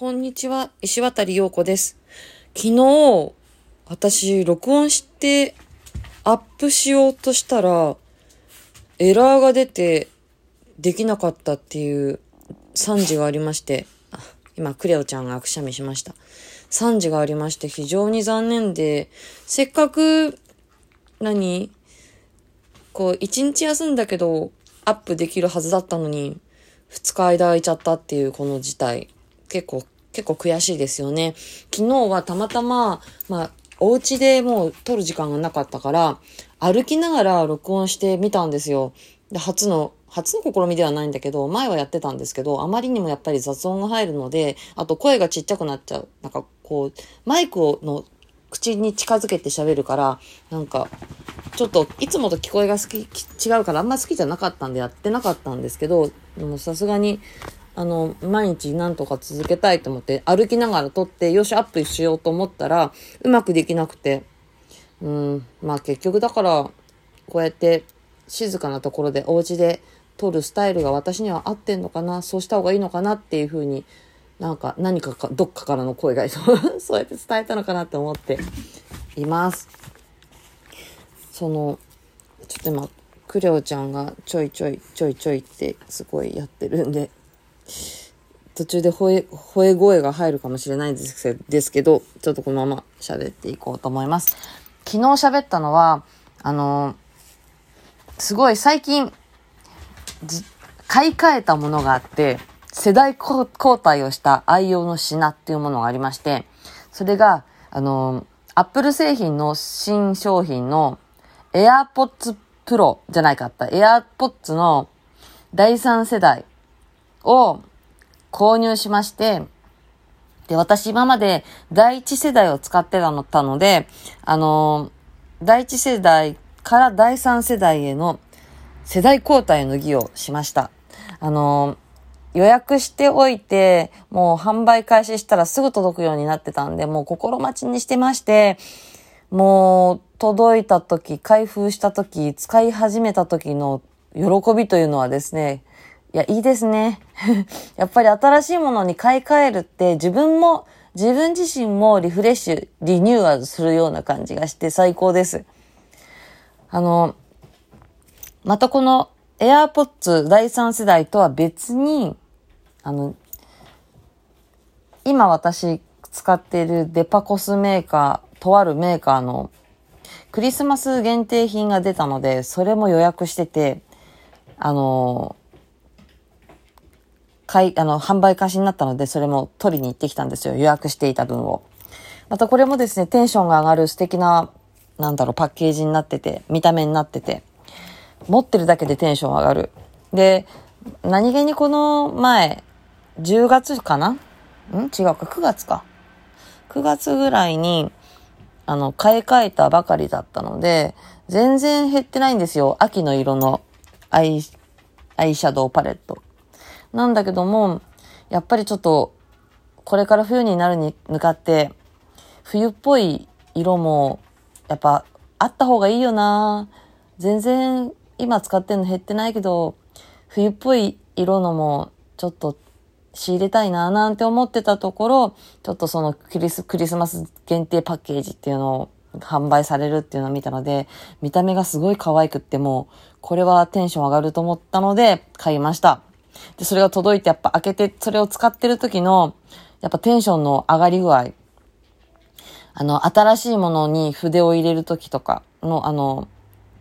こんにちは、石渡陽子です。昨日、私、録音してアップしようとしたら、エラーが出て、できなかったっていう惨事がありまして、今、クレオちゃんがくしゃみしました。惨事がありまして、非常に残念で、せっかく、何こう、一日休んだけど、アップできるはずだったのに、二日間空いちゃったっていうこの事態。結構、結構悔しいですよね。昨日はたまたま、まあ、お家でもう撮る時間がなかったから、歩きながら録音してみたんですよ。で、初の、初の試みではないんだけど、前はやってたんですけど、あまりにもやっぱり雑音が入るので、あと声がちっちゃくなっちゃう。なんかこう、マイクをの口に近づけて喋るから、なんか、ちょっといつもと聞こえが好き、違うからあんま好きじゃなかったんでやってなかったんですけど、さすがに、あの、毎日なんとか続けたいと思って歩きながら撮って、よし、アップしようと思ったら、うまくできなくて、うん、まあ結局だから、こうやって静かなところでお家で撮るスタイルが私には合ってんのかな、そうした方がいいのかなっていうふうになんか何かか、どっかからの声が そうやって伝えたのかなって思っています。その、ちょっと今、クレオちゃんがちょいちょい、ちょいちょいってすごいやってるんで、途中で吠え、吠え声が入るかもしれないですですけど、ちょっとこのまま喋っていこうと思います。昨日喋ったのは、あの、すごい最近、買い替えたものがあって、世代交代をした愛用の品っていうものがありまして、それが、あの、アップル製品の新商品の AirPods Pro じゃないかった。AirPods の第3世代を購入しまして、で、私今まで第1世代を使ってたので、あの、第1世代から第3世代への世代交代の儀をしました。あの、予約しておいて、もう販売開始したらすぐ届くようになってたんで、もう心待ちにしてまして、もう届いた時、開封した時、使い始めた時の喜びというのはですね、いや、いいですね。やっぱり新しいものに買い替えるって自分も、自分自身もリフレッシュ、リニューアルするような感じがして最高です。あの、またこの AirPods 第3世代とは別に、あの、今私使っているデパコスメーカー、とあるメーカーのクリスマス限定品が出たので、それも予約してて、あの、買い、あの、販売開始になったので、それも取りに行ってきたんですよ。予約していた分を。またこれもですね、テンションが上がる素敵な、なんだろう、パッケージになってて、見た目になってて、持ってるだけでテンション上がる。で、何気にこの前、10月かな？ん？違うか、9月か。9月ぐらいに、あの、買い替えたばかりだったので、全然減ってないんですよ。秋の色のアイ、アイシャドウパレット。なんだけども、やっぱりちょっと、これから冬になるに向かって、冬っぽい色も、やっぱ、あった方がいいよな全然今使ってんの減ってないけど、冬っぽい色のもちょっと仕入れたいななんて思ってたところ、ちょっとそのクリスクリスマス限定パッケージっていうのを販売されるっていうのを見たので、見た目がすごい可愛くってもう、これはテンション上がると思ったので買いました。で、それが届いてやっぱ開けてそれを使ってる時の、やっぱテンションの上がり具合。あの、新しいものに筆を入れる時とかの、あの、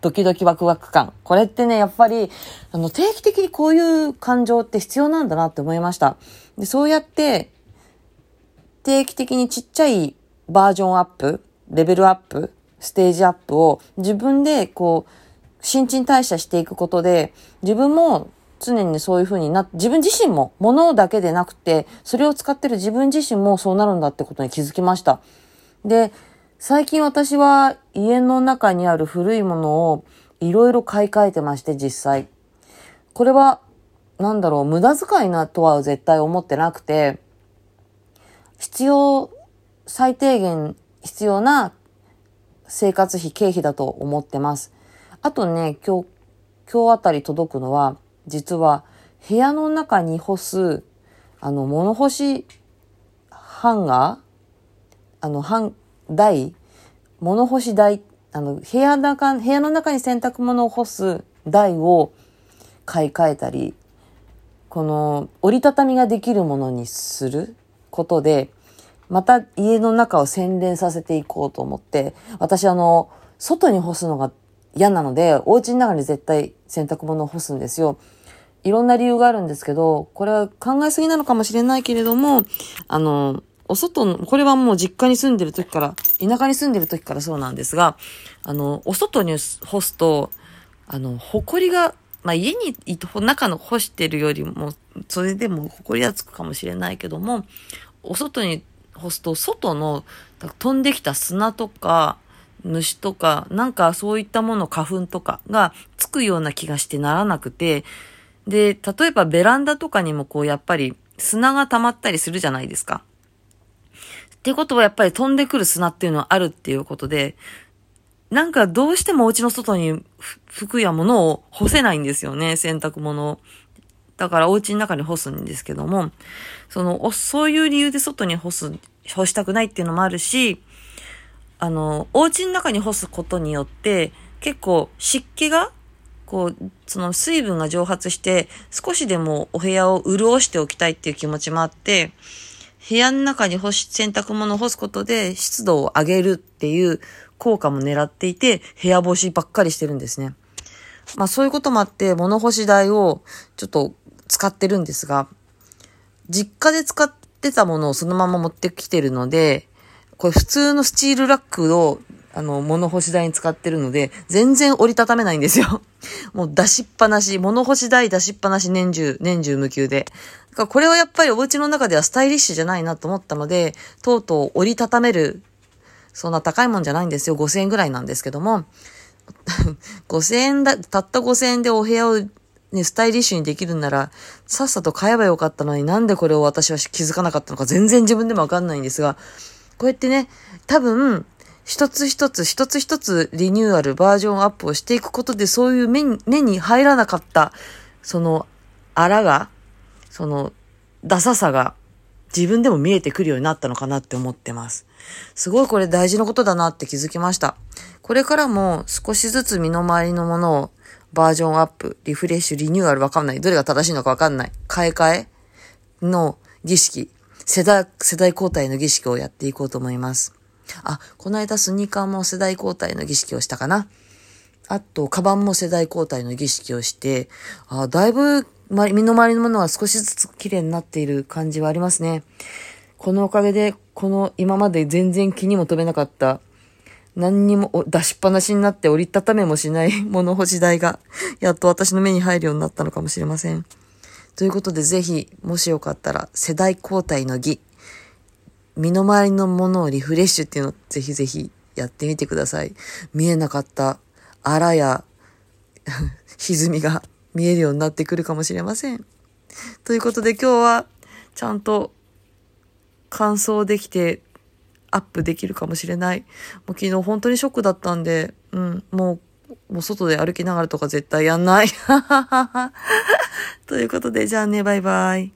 ドキドキワクワク感。これってね、やっぱり、あの、定期的にこういう感情って必要なんだなって思いました。で、そうやって、定期的にちっちゃいバージョンアップ、レベルアップ、ステージアップを自分でこう、新陳代謝していくことで、自分も常にそういう風にな、自分自身も、物だけでなくて、それを使ってる自分自身もそうなるんだってことに気づきました。で、最近私は家の中にある古いものをいろいろ買い替えてまして実際。これはなんだろう、無駄遣いなとは絶対思ってなくて、必要、最低限必要な生活費、経費だと思ってます。あとね、今日、今日あたり届くのは、実は部屋の中に干す、あの、物干しハンガー？あの、ハン、台物干し台あの、部屋中、部屋の中に洗濯物を干す台を買い替えたり、この折りたたみができるものにすることで、また家の中を洗練させていこうと思って、私あの、外に干すのが嫌なので、お家の中に絶対洗濯物を干すんですよ。いろんな理由があるんですけど、これは考えすぎなのかもしれないけれども、あの、お外の、これはもう実家に住んでる時から、田舎に住んでる時からそうなんですが、あの、お外に干すと、あの、埃が、まあ、家に中の干してるよりも、それでも埃がつくかもしれないけども、お外に干すと、外の飛んできた砂とか、虫とか、なんかそういったもの、花粉とかがつくような気がしてならなくて、で、例えばベランダとかにもこうやっぱり砂が溜まったりするじゃないですか。ってことはやっぱり飛んでくる砂っていうのはあるっていうことで、なんかどうしてもお家の外に服や物を干せないんですよね、洗濯物を。だからお家の中に干すんですけども、その、そういう理由で外に干す、干したくないっていうのもあるし、あの、お家の中に干すことによって、結構湿気が、こう、その水分が蒸発して、少しでもお部屋を潤しておきたいっていう気持ちもあって、部屋の中に干し、洗濯物を干すことで湿度を上げるっていう効果も狙っていて、部屋干しばっかりしてるんですね。まあそういうこともあって、物干し台をちょっと使ってるんですが、実家で使ってたものをそのまま持ってきてるので、これ普通のスチールラックをあの、物干し台に使ってるので、全然折りたためないんですよ。もう出しっぱなし、物干し台出しっぱなし年中、年中無休で。だかこれはやっぱりお家の中ではスタイリッシュじゃないなと思ったので、とうとう折りたためる、そんな高いもんじゃないんですよ。5000円ぐらいなんですけども、5000円だ、たった5000円でお部屋をね、スタイリッシュにできるんなら、さっさと買えばよかったのになんでこれを私は気づかなかったのか全然自分でもわかんないんですが、こうやってね、多分、一つ一つ一つ一つリニューアル、バージョンアップをしていくことで、そういう目に入らなかった、その、あらが、その、ダサさが自分でも見えてくるようになったのかなって思ってます。すごいこれ大事なことだなって気づきました。これからも少しずつ身の回りのものをバージョンアップ、リフレッシュ、リニューアルわかんない。どれが正しいのかわかんない。買い替えの儀式、世代、世代交代の儀式をやっていこうと思います。あ、この間スニーカーも世代交代の儀式をしたかな。あと、カバンも世代交代の儀式をして、あだいぶ、ま、身の回りのものは少しずつ綺麗になっている感じはありますね。このおかげで、この今まで全然気にも留めなかった、何にも出しっぱなしになって折りたためもしない 物干し台が、やっと私の目に入るようになったのかもしれません。ということで、ぜひ、もしよかったら、世代交代の儀、身の回りのものをリフレッシュっていうのをぜひぜひやってみてください。見えなかったあらや 歪みが見えるようになってくるかもしれません。ということで今日はちゃんと乾燥できてアップできるかもしれない。もう昨日本当にショックだったんで、うん、もう、もう外で歩きながらとか絶対やんない。ということで、じゃあね、バイバイ。